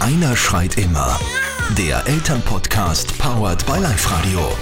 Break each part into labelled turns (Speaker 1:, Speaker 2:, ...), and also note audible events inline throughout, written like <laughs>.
Speaker 1: Einer schreit immer. Der Elternpodcast powered by Live Radio.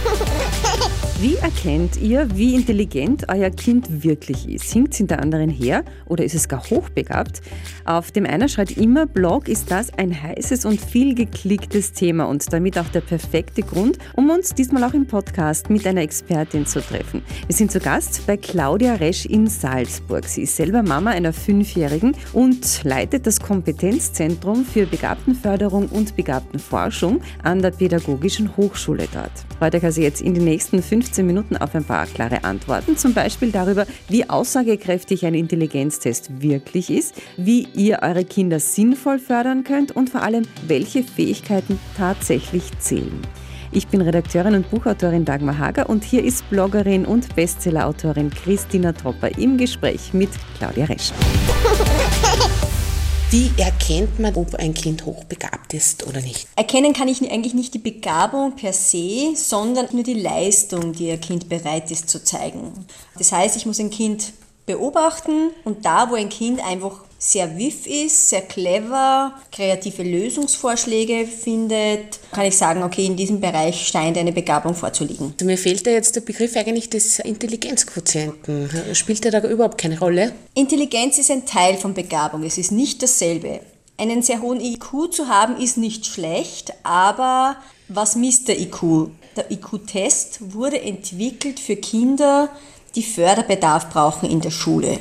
Speaker 1: <laughs>
Speaker 2: Wie erkennt ihr, wie intelligent euer Kind wirklich ist? Hinkt es hinter anderen her oder ist es gar hochbegabt? Auf dem Einer schreit immer Blog ist das ein heißes und viel geklicktes Thema und damit auch der perfekte Grund, um uns diesmal auch im Podcast mit einer Expertin zu treffen. Wir sind zu Gast bei Claudia Resch in Salzburg. Sie ist selber Mama einer Fünfjährigen und leitet das Kompetenzzentrum für Begabtenförderung und Begabtenforschung an der Pädagogischen Hochschule dort. Heute kann sie jetzt in den nächsten fünf 15 Minuten auf ein paar klare Antworten, zum Beispiel darüber, wie aussagekräftig ein Intelligenztest wirklich ist, wie ihr eure Kinder sinnvoll fördern könnt und vor allem, welche Fähigkeiten tatsächlich zählen. Ich bin Redakteurin und Buchautorin Dagmar Hager und hier ist Bloggerin und Bestsellerautorin Christina Tropper im Gespräch mit Claudia Resch. <laughs>
Speaker 3: Wie erkennt man, ob ein Kind hochbegabt ist oder nicht?
Speaker 4: Erkennen kann ich eigentlich nicht die Begabung per se, sondern nur die Leistung, die ein Kind bereit ist zu zeigen. Das heißt, ich muss ein Kind beobachten und da, wo ein Kind einfach sehr wiff ist, sehr clever, kreative Lösungsvorschläge findet, kann ich sagen, okay, in diesem Bereich scheint eine Begabung vorzuliegen.
Speaker 3: Also mir fehlt da jetzt der Begriff eigentlich des Intelligenzquotienten. Spielt der da überhaupt keine Rolle?
Speaker 4: Intelligenz ist ein Teil von Begabung, es ist nicht dasselbe. Einen sehr hohen IQ zu haben ist nicht schlecht, aber was misst der IQ? Der IQ-Test wurde entwickelt für Kinder, die Förderbedarf brauchen in der Schule.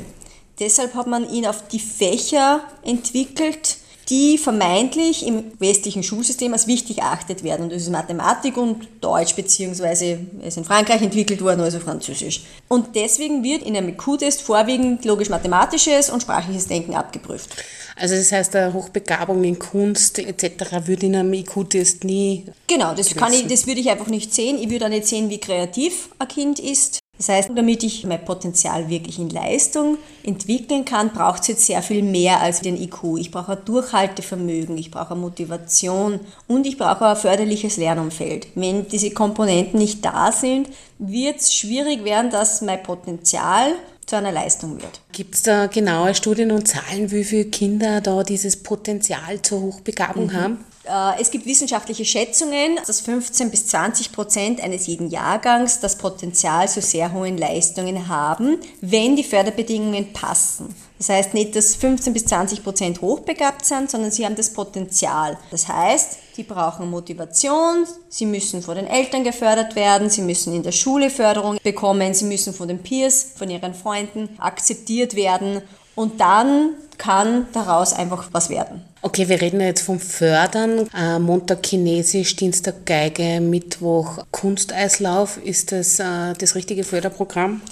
Speaker 4: Deshalb hat man ihn auf die Fächer entwickelt, die vermeintlich im westlichen Schulsystem als wichtig erachtet werden. Und das ist Mathematik und Deutsch, beziehungsweise ist in Frankreich entwickelt worden, also Französisch. Und deswegen wird in einem IQ-Test vorwiegend logisch-mathematisches und sprachliches Denken abgeprüft.
Speaker 3: Also das heißt, eine Hochbegabung in Kunst etc. würde in einem IQ-Test nie.
Speaker 4: Genau, das, kann ich, das würde ich einfach nicht sehen. Ich würde auch nicht sehen, wie kreativ ein Kind ist. Das heißt, damit ich mein Potenzial wirklich in Leistung entwickeln kann, braucht es jetzt sehr viel mehr als den IQ. Ich brauche ein Durchhaltevermögen, ich brauche eine Motivation und ich brauche ein förderliches Lernumfeld. Wenn diese Komponenten nicht da sind, wird es schwierig werden, dass mein Potenzial zu einer Leistung wird.
Speaker 3: Gibt es da genaue Studien und Zahlen, wie viele Kinder da dieses Potenzial zur Hochbegabung mhm. haben?
Speaker 4: Äh, es gibt wissenschaftliche Schätzungen, dass 15 bis 20 Prozent eines jeden Jahrgangs das Potenzial zu sehr hohen Leistungen haben, wenn die Förderbedingungen passen. Das heißt nicht, dass 15 bis 20 Prozent hochbegabt sind, sondern sie haben das Potenzial. Das heißt, die brauchen Motivation, sie müssen von den Eltern gefördert werden, sie müssen in der Schule Förderung bekommen, sie müssen von den Peers, von ihren Freunden akzeptiert werden und dann kann daraus einfach was werden.
Speaker 3: Okay, wir reden jetzt vom Fördern. Äh, Montag Chinesisch, Dienstag Geige, Mittwoch Kunsteislauf. Ist das äh, das richtige Förderprogramm?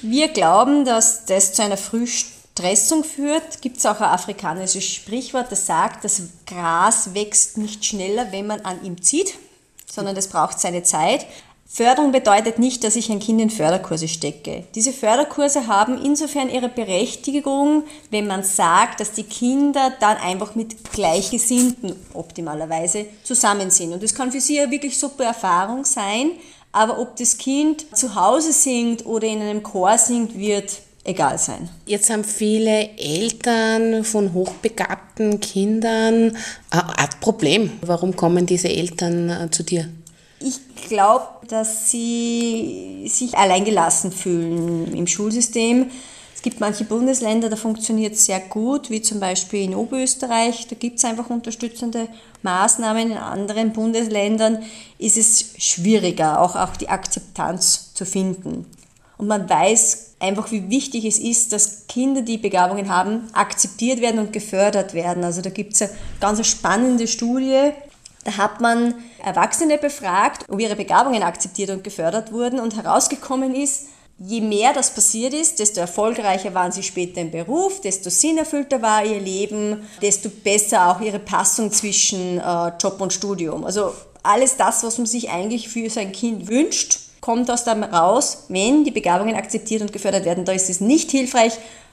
Speaker 4: Wir glauben, dass das zu einer Frühstressung führt. Gibt es auch ein afrikanisches Sprichwort, das sagt, das Gras wächst nicht schneller, wenn man an ihm zieht, sondern das braucht seine Zeit. Förderung bedeutet nicht, dass ich ein Kind in Förderkurse stecke. Diese Förderkurse haben insofern ihre Berechtigung, wenn man sagt, dass die Kinder dann einfach mit Gleichgesinnten optimalerweise zusammen sind. Und das kann für sie eine wirklich super Erfahrung sein, aber ob das Kind zu Hause singt oder in einem Chor singt, wird egal sein.
Speaker 3: Jetzt haben viele Eltern von hochbegabten Kindern ein Problem. Warum kommen diese Eltern äh, zu dir?
Speaker 4: Ich glaube, dass sie sich alleingelassen fühlen im Schulsystem. Es gibt manche Bundesländer, da funktioniert es sehr gut, wie zum Beispiel in Oberösterreich. Da gibt es einfach unterstützende Maßnahmen. In anderen Bundesländern ist es schwieriger, auch, auch die Akzeptanz zu finden. Und man weiß einfach, wie wichtig es ist, dass Kinder, die Begabungen haben, akzeptiert werden und gefördert werden. Also da gibt es eine ganz spannende Studie, da hat man Erwachsene befragt, ob ihre Begabungen akzeptiert und gefördert wurden und herausgekommen ist, je mehr das passiert ist, desto erfolgreicher waren sie später im Beruf, desto sinnerfüllter war ihr Leben, desto besser auch ihre Passung zwischen äh, Job und Studium. Also alles das, was man sich eigentlich für sein Kind wünscht, kommt aus dem raus, wenn die Begabungen akzeptiert und gefördert werden. Da ist es nicht hilfreich,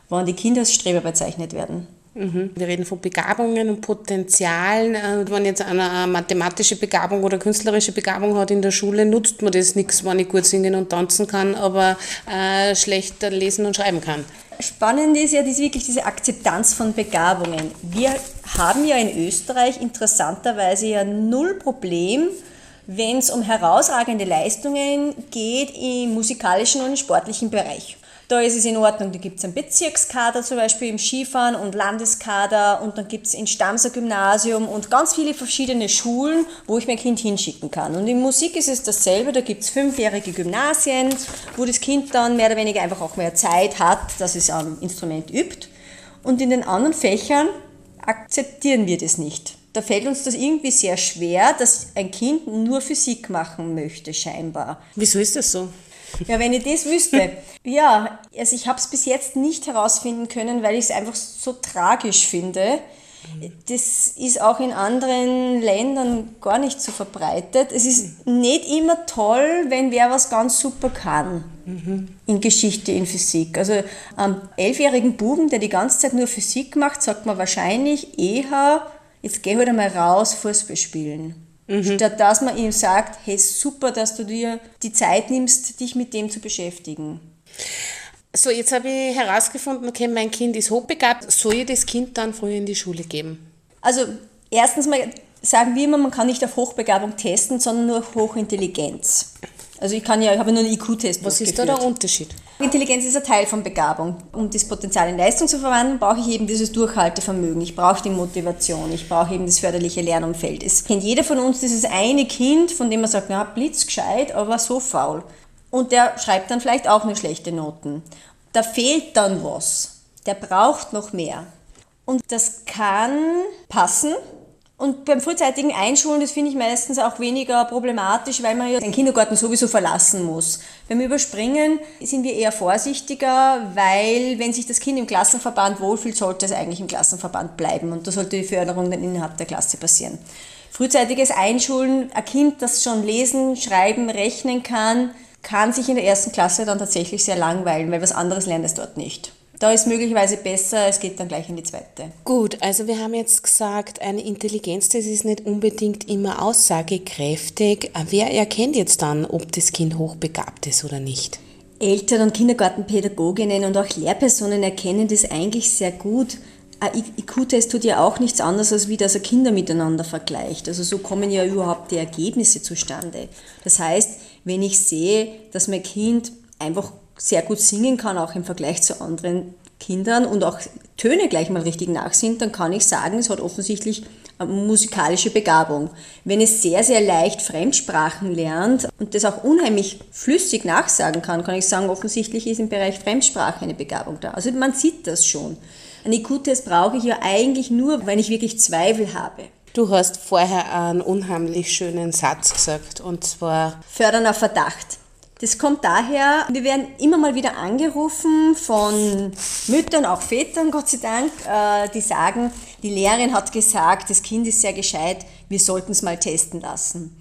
Speaker 4: wenn die Kinder als Streber bezeichnet werden.
Speaker 3: Mhm. Wir reden von Begabungen und Potenzialen. Äh, wenn jetzt einer eine mathematische Begabung oder künstlerische Begabung hat in der Schule, nutzt man das nichts, wenn ich gut singen und tanzen kann, aber äh, schlecht lesen und schreiben kann.
Speaker 4: Spannend ist ja das wirklich diese Akzeptanz von Begabungen. Wir haben ja in Österreich interessanterweise ja null Problem, wenn es um herausragende Leistungen geht im musikalischen und sportlichen Bereich. Da ist es in Ordnung, da gibt es einen Bezirkskader zum Beispiel im Skifahren und Landeskader und dann gibt es ein Stamser Gymnasium und ganz viele verschiedene Schulen, wo ich mein Kind hinschicken kann. Und in Musik ist es dasselbe, da gibt es fünfjährige Gymnasien, wo das Kind dann mehr oder weniger einfach auch mehr Zeit hat, dass es am Instrument übt. Und in den anderen Fächern akzeptieren wir das nicht. Da fällt uns das irgendwie sehr schwer, dass ein Kind nur Physik machen möchte, scheinbar.
Speaker 3: Wieso ist das so?
Speaker 4: Ja, wenn ich das wüsste. <laughs> Ja, also ich habe es bis jetzt nicht herausfinden können, weil ich es einfach so tragisch finde. Das ist auch in anderen Ländern gar nicht so verbreitet. Es ist nicht immer toll, wenn wer was ganz super kann. Mhm. In Geschichte, in Physik. Also am elfjährigen Buben, der die ganze Zeit nur Physik macht, sagt man wahrscheinlich eher, jetzt geh halt einmal raus, Fußball spielen. Mhm. Statt dass man ihm sagt, hey, super, dass du dir die Zeit nimmst, dich mit dem zu beschäftigen.
Speaker 3: So, jetzt habe ich herausgefunden, okay, mein Kind ist hochbegabt. Soll ich das Kind dann früher in die Schule geben?
Speaker 4: Also, erstens mal sagen wir immer, man kann nicht auf Hochbegabung testen, sondern nur auf Hochintelligenz. Also ich kann ja, ich habe nur einen IQ-Test
Speaker 3: Was ist da der Unterschied?
Speaker 4: Intelligenz ist ein Teil von Begabung. Um das Potenzial in Leistung zu verwandeln, brauche ich eben dieses Durchhaltevermögen. Ich brauche die Motivation. Ich brauche eben das förderliche Lernumfeld. Es kennt jeder von uns dieses eine Kind, von dem man sagt, na, blitzgescheit, aber so faul. Und der schreibt dann vielleicht auch nur schlechte Noten. Da fehlt dann was. Der braucht noch mehr. Und das kann passen, und beim frühzeitigen Einschulen, das finde ich meistens auch weniger problematisch, weil man ja den Kindergarten sowieso verlassen muss. Beim Überspringen sind wir eher vorsichtiger, weil wenn sich das Kind im Klassenverband wohlfühlt, sollte es eigentlich im Klassenverband bleiben und da sollte die Förderung dann innerhalb der Klasse passieren. Frühzeitiges Einschulen, ein Kind, das schon lesen, schreiben, rechnen kann, kann sich in der ersten Klasse dann tatsächlich sehr langweilen, weil was anderes lernt es dort nicht. Da ist möglicherweise besser, es geht dann gleich in die zweite.
Speaker 3: Gut, also wir haben jetzt gesagt, eine Intelligenz, das ist nicht unbedingt immer aussagekräftig. Wer erkennt jetzt dann, ob das Kind hochbegabt ist oder nicht?
Speaker 4: Eltern und Kindergartenpädagoginnen und auch Lehrpersonen erkennen das eigentlich sehr gut. Ein IQ-Test tut ja auch nichts anderes, als wie das er Kinder miteinander vergleicht. Also so kommen ja überhaupt die Ergebnisse zustande. Das heißt, wenn ich sehe, dass mein Kind einfach sehr gut singen kann, auch im Vergleich zu anderen Kindern und auch Töne gleich mal richtig nachsingt, dann kann ich sagen, es hat offensichtlich eine musikalische Begabung. Wenn es sehr, sehr leicht Fremdsprachen lernt und das auch unheimlich flüssig nachsagen kann, kann ich sagen, offensichtlich ist im Bereich Fremdsprache eine Begabung da. Also man sieht das schon. Ein IQ-Test brauche ich ja eigentlich nur, wenn ich wirklich Zweifel habe.
Speaker 3: Du hast vorher einen unheimlich schönen Satz gesagt und zwar
Speaker 4: Fördern auf Verdacht. Das kommt daher, wir werden immer mal wieder angerufen von Müttern, auch Vätern, Gott sei Dank, äh, die sagen, die Lehrerin hat gesagt, das Kind ist sehr gescheit, wir sollten es mal testen lassen.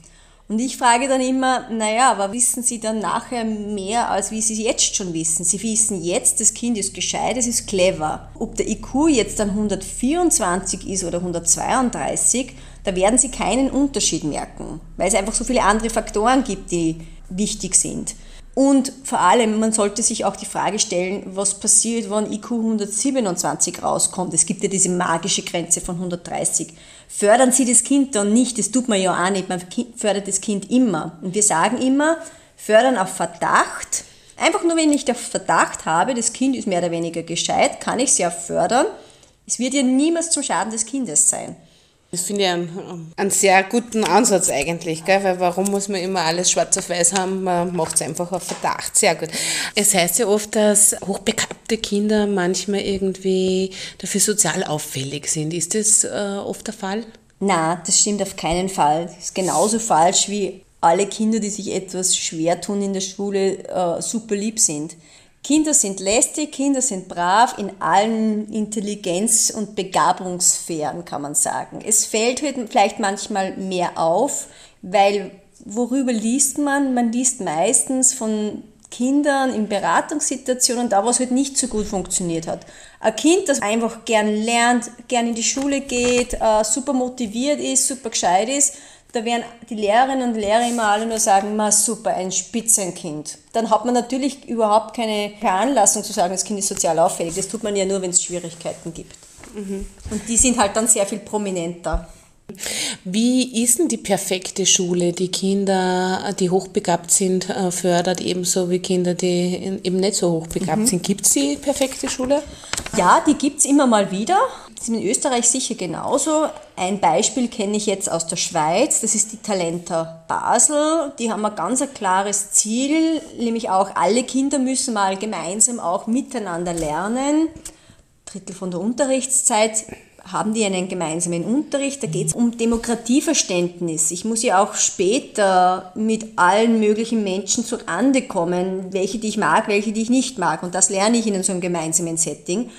Speaker 4: Und ich frage dann immer, naja, aber wissen Sie dann nachher mehr, als wie Sie jetzt schon wissen? Sie wissen jetzt, das Kind ist gescheit, es ist clever. Ob der IQ jetzt dann 124 ist oder 132, da werden Sie keinen Unterschied merken, weil es einfach so viele andere Faktoren gibt, die wichtig sind. Und vor allem, man sollte sich auch die Frage stellen, was passiert, wenn IQ 127 rauskommt. Es gibt ja diese magische Grenze von 130. Fördern Sie das Kind dann nicht, das tut man ja auch nicht, man fördert das Kind immer. Und wir sagen immer, fördern auf Verdacht. Einfach nur, wenn ich den Verdacht habe, das Kind ist mehr oder weniger gescheit, kann ich es ja fördern. Es wird ja niemals zum Schaden des Kindes sein.
Speaker 3: Das finde ich einen, einen, sehr guten Ansatz eigentlich, gell? weil warum muss man immer alles schwarz auf weiß haben? Man macht es einfach auf Verdacht. Sehr gut. Es heißt ja oft, dass hochbegabte Kinder manchmal irgendwie dafür sozial auffällig sind. Ist das äh, oft der Fall?
Speaker 4: Na, das stimmt auf keinen Fall. Das ist genauso falsch wie alle Kinder, die sich etwas schwer tun in der Schule, äh, super lieb sind. Kinder sind lästig, Kinder sind brav in allen Intelligenz- und Begabungssphären, kann man sagen. Es fällt halt vielleicht manchmal mehr auf, weil worüber liest man? Man liest meistens von Kindern in Beratungssituationen, da wo es halt nicht so gut funktioniert hat. Ein Kind, das einfach gern lernt, gern in die Schule geht, äh, super motiviert ist, super gescheit ist, da werden die Lehrerinnen und Lehrer immer alle nur sagen, ma super, ein Spitzenkind. Dann hat man natürlich überhaupt keine Veranlassung zu sagen, das Kind ist sozial auffällig. Das tut man ja nur, wenn es Schwierigkeiten gibt. Mhm. Und die sind halt dann sehr viel prominenter.
Speaker 3: Wie ist denn die perfekte Schule, die Kinder, die hochbegabt sind, äh, fördert, ebenso wie Kinder, die eben nicht so hochbegabt mhm. sind? Gibt es die perfekte Schule?
Speaker 4: Ja, die gibt es immer mal wieder. Das ist in Österreich sicher genauso. Ein Beispiel kenne ich jetzt aus der Schweiz, das ist die Talenta Basel. Die haben ein ganz ein klares Ziel, nämlich auch alle Kinder müssen mal gemeinsam auch miteinander lernen. Drittel von der Unterrichtszeit haben die einen gemeinsamen Unterricht. Da geht es um Demokratieverständnis. Ich muss ja auch später mit allen möglichen Menschen zu Ande kommen, welche die ich mag, welche die ich nicht mag. Und das lerne ich in so einem gemeinsamen Setting.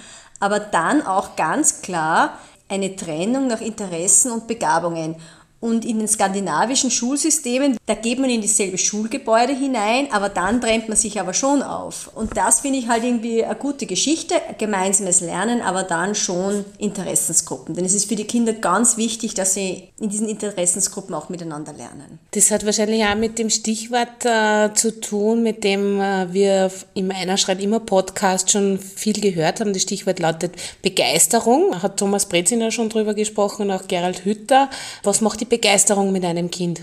Speaker 4: Aber dann auch ganz klar eine Trennung nach Interessen und Begabungen. Und in den skandinavischen Schulsystemen, da geht man in dieselbe Schulgebäude hinein, aber dann trennt man sich aber schon auf. Und das finde ich halt irgendwie eine gute Geschichte, gemeinsames Lernen, aber dann schon Interessensgruppen. Denn es ist für die Kinder ganz wichtig, dass sie in diesen Interessensgruppen auch miteinander lernen.
Speaker 3: Das hat wahrscheinlich auch mit dem Stichwort äh, zu tun, mit dem äh, wir im Einer schreit immer Podcast schon viel gehört haben. Das Stichwort lautet Begeisterung. Hat Thomas Breziner schon drüber gesprochen, auch Gerald Hütter. Was macht die Begeisterung mit einem Kind?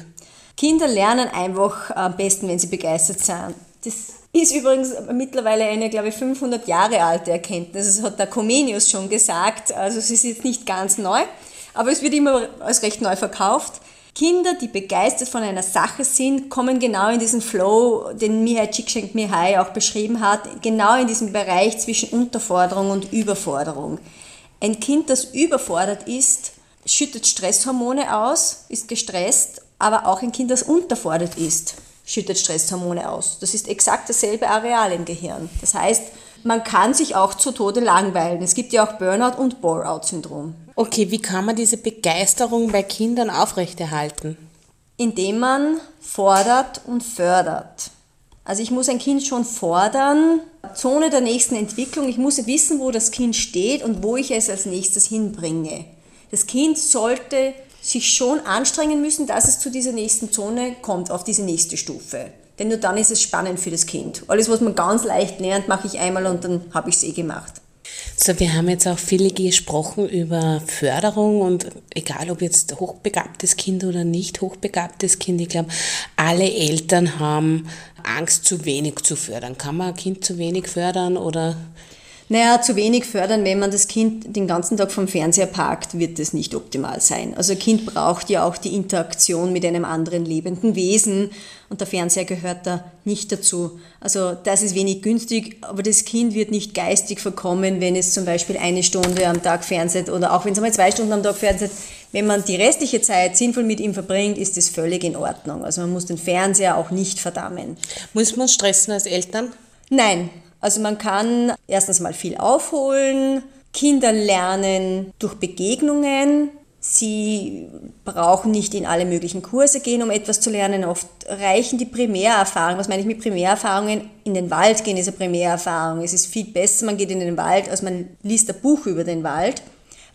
Speaker 4: Kinder lernen einfach am besten, wenn sie begeistert sind. Das ist übrigens mittlerweile eine, glaube ich, 500 Jahre alte Erkenntnis. Das hat der Comenius schon gesagt. Also es ist jetzt nicht ganz neu, aber es wird immer als recht neu verkauft. Kinder, die begeistert von einer Sache sind, kommen genau in diesen Flow, den Mihai Csikszentmihalyi auch beschrieben hat, genau in diesem Bereich zwischen Unterforderung und Überforderung. Ein Kind, das überfordert ist, schüttet Stresshormone aus, ist gestresst, aber auch ein Kind, das unterfordert ist, schüttet Stresshormone aus. Das ist exakt dasselbe Areal im Gehirn. Das heißt, man kann sich auch zu Tode langweilen. Es gibt ja auch Burnout und Bore-out-Syndrom.
Speaker 3: Okay, wie kann man diese Begeisterung bei Kindern aufrechterhalten?
Speaker 4: Indem man fordert und fördert. Also ich muss ein Kind schon fordern, Zone der nächsten Entwicklung. Ich muss wissen, wo das Kind steht und wo ich es als nächstes hinbringe. Das Kind sollte sich schon anstrengen müssen, dass es zu dieser nächsten Zone kommt, auf diese nächste Stufe. Denn nur dann ist es spannend für das Kind. Alles, was man ganz leicht lernt, mache ich einmal und dann habe ich es eh gemacht.
Speaker 3: So, wir haben jetzt auch viele gesprochen über Förderung und egal ob jetzt hochbegabtes Kind oder nicht hochbegabtes Kind, ich glaube, alle Eltern haben Angst, zu wenig zu fördern. Kann man ein Kind zu wenig fördern oder
Speaker 4: naja, zu wenig fördern, wenn man das Kind den ganzen Tag vom Fernseher parkt, wird das nicht optimal sein. Also ein Kind braucht ja auch die Interaktion mit einem anderen lebenden Wesen und der Fernseher gehört da nicht dazu. Also das ist wenig günstig, aber das Kind wird nicht geistig verkommen, wenn es zum Beispiel eine Stunde am Tag fernseht oder auch wenn es einmal zwei Stunden am Tag fernseht. Wenn man die restliche Zeit sinnvoll mit ihm verbringt, ist das völlig in Ordnung. Also man muss den Fernseher auch nicht verdammen.
Speaker 3: Muss man stressen als Eltern?
Speaker 4: Nein, also man kann erstens mal viel aufholen, Kinder lernen durch Begegnungen. Sie brauchen nicht in alle möglichen Kurse gehen, um etwas zu lernen. Oft reichen die Primärerfahrungen. Was meine ich mit Primärerfahrungen? In den Wald gehen ist eine Primärerfahrung. Es ist viel besser, man geht in den Wald, als man liest ein Buch über den Wald.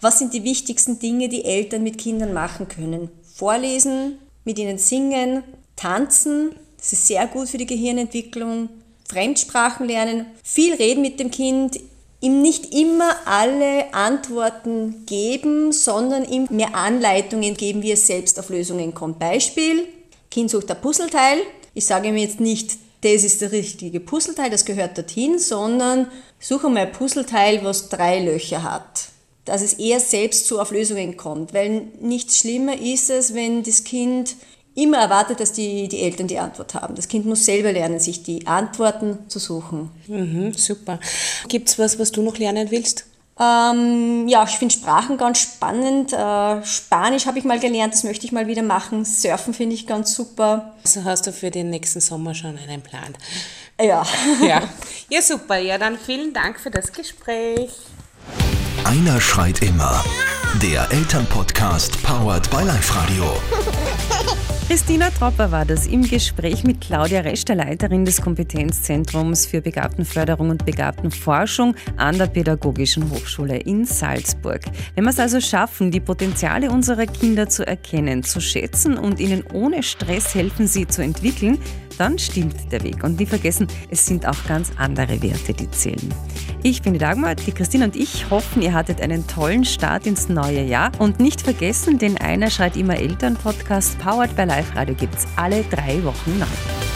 Speaker 4: Was sind die wichtigsten Dinge, die Eltern mit Kindern machen können? Vorlesen, mit ihnen singen, tanzen. Das ist sehr gut für die Gehirnentwicklung. Fremdsprachen lernen, viel reden mit dem Kind, ihm nicht immer alle Antworten geben, sondern ihm mehr Anleitungen geben, wie er selbst auf Lösungen kommt. Beispiel, Kind sucht ein Puzzleteil. Ich sage ihm jetzt nicht, das ist der richtige Puzzleteil, das gehört dorthin, sondern suche mal ein Puzzleteil, was drei Löcher hat. Dass es eher selbst so auf Lösungen kommt, weil nichts schlimmer ist es, wenn das Kind immer erwartet, dass die, die Eltern die Antwort haben. Das Kind muss selber lernen, sich die Antworten zu suchen.
Speaker 3: Mhm, super. Gibt es was, was du noch lernen willst?
Speaker 4: Ähm, ja, ich finde Sprachen ganz spannend. Äh, Spanisch habe ich mal gelernt, das möchte ich mal wieder machen. Surfen finde ich ganz super.
Speaker 3: Also hast du für den nächsten Sommer schon einen Plan?
Speaker 4: Ja.
Speaker 3: ja. <laughs> Ja, super. Ja, dann vielen Dank für das Gespräch.
Speaker 1: Einer schreit immer. Der Elternpodcast powered by Live Radio. <laughs>
Speaker 2: Christina Tropper war das im Gespräch mit Claudia Resch, der Leiterin des Kompetenzzentrums für Begabtenförderung und Begabtenforschung an der Pädagogischen Hochschule in Salzburg. Wenn wir es also schaffen, die Potenziale unserer Kinder zu erkennen, zu schätzen und ihnen ohne Stress helfen, sie zu entwickeln, dann stimmt der Weg. Und nie vergessen, es sind auch ganz andere Werte, die zählen. Ich bin die Dagmar, die Christine und ich hoffen, ihr hattet einen tollen Start ins neue Jahr. Und nicht vergessen, den Einer schreit immer Eltern Podcast Powered by Live Radio gibt es alle drei Wochen neu.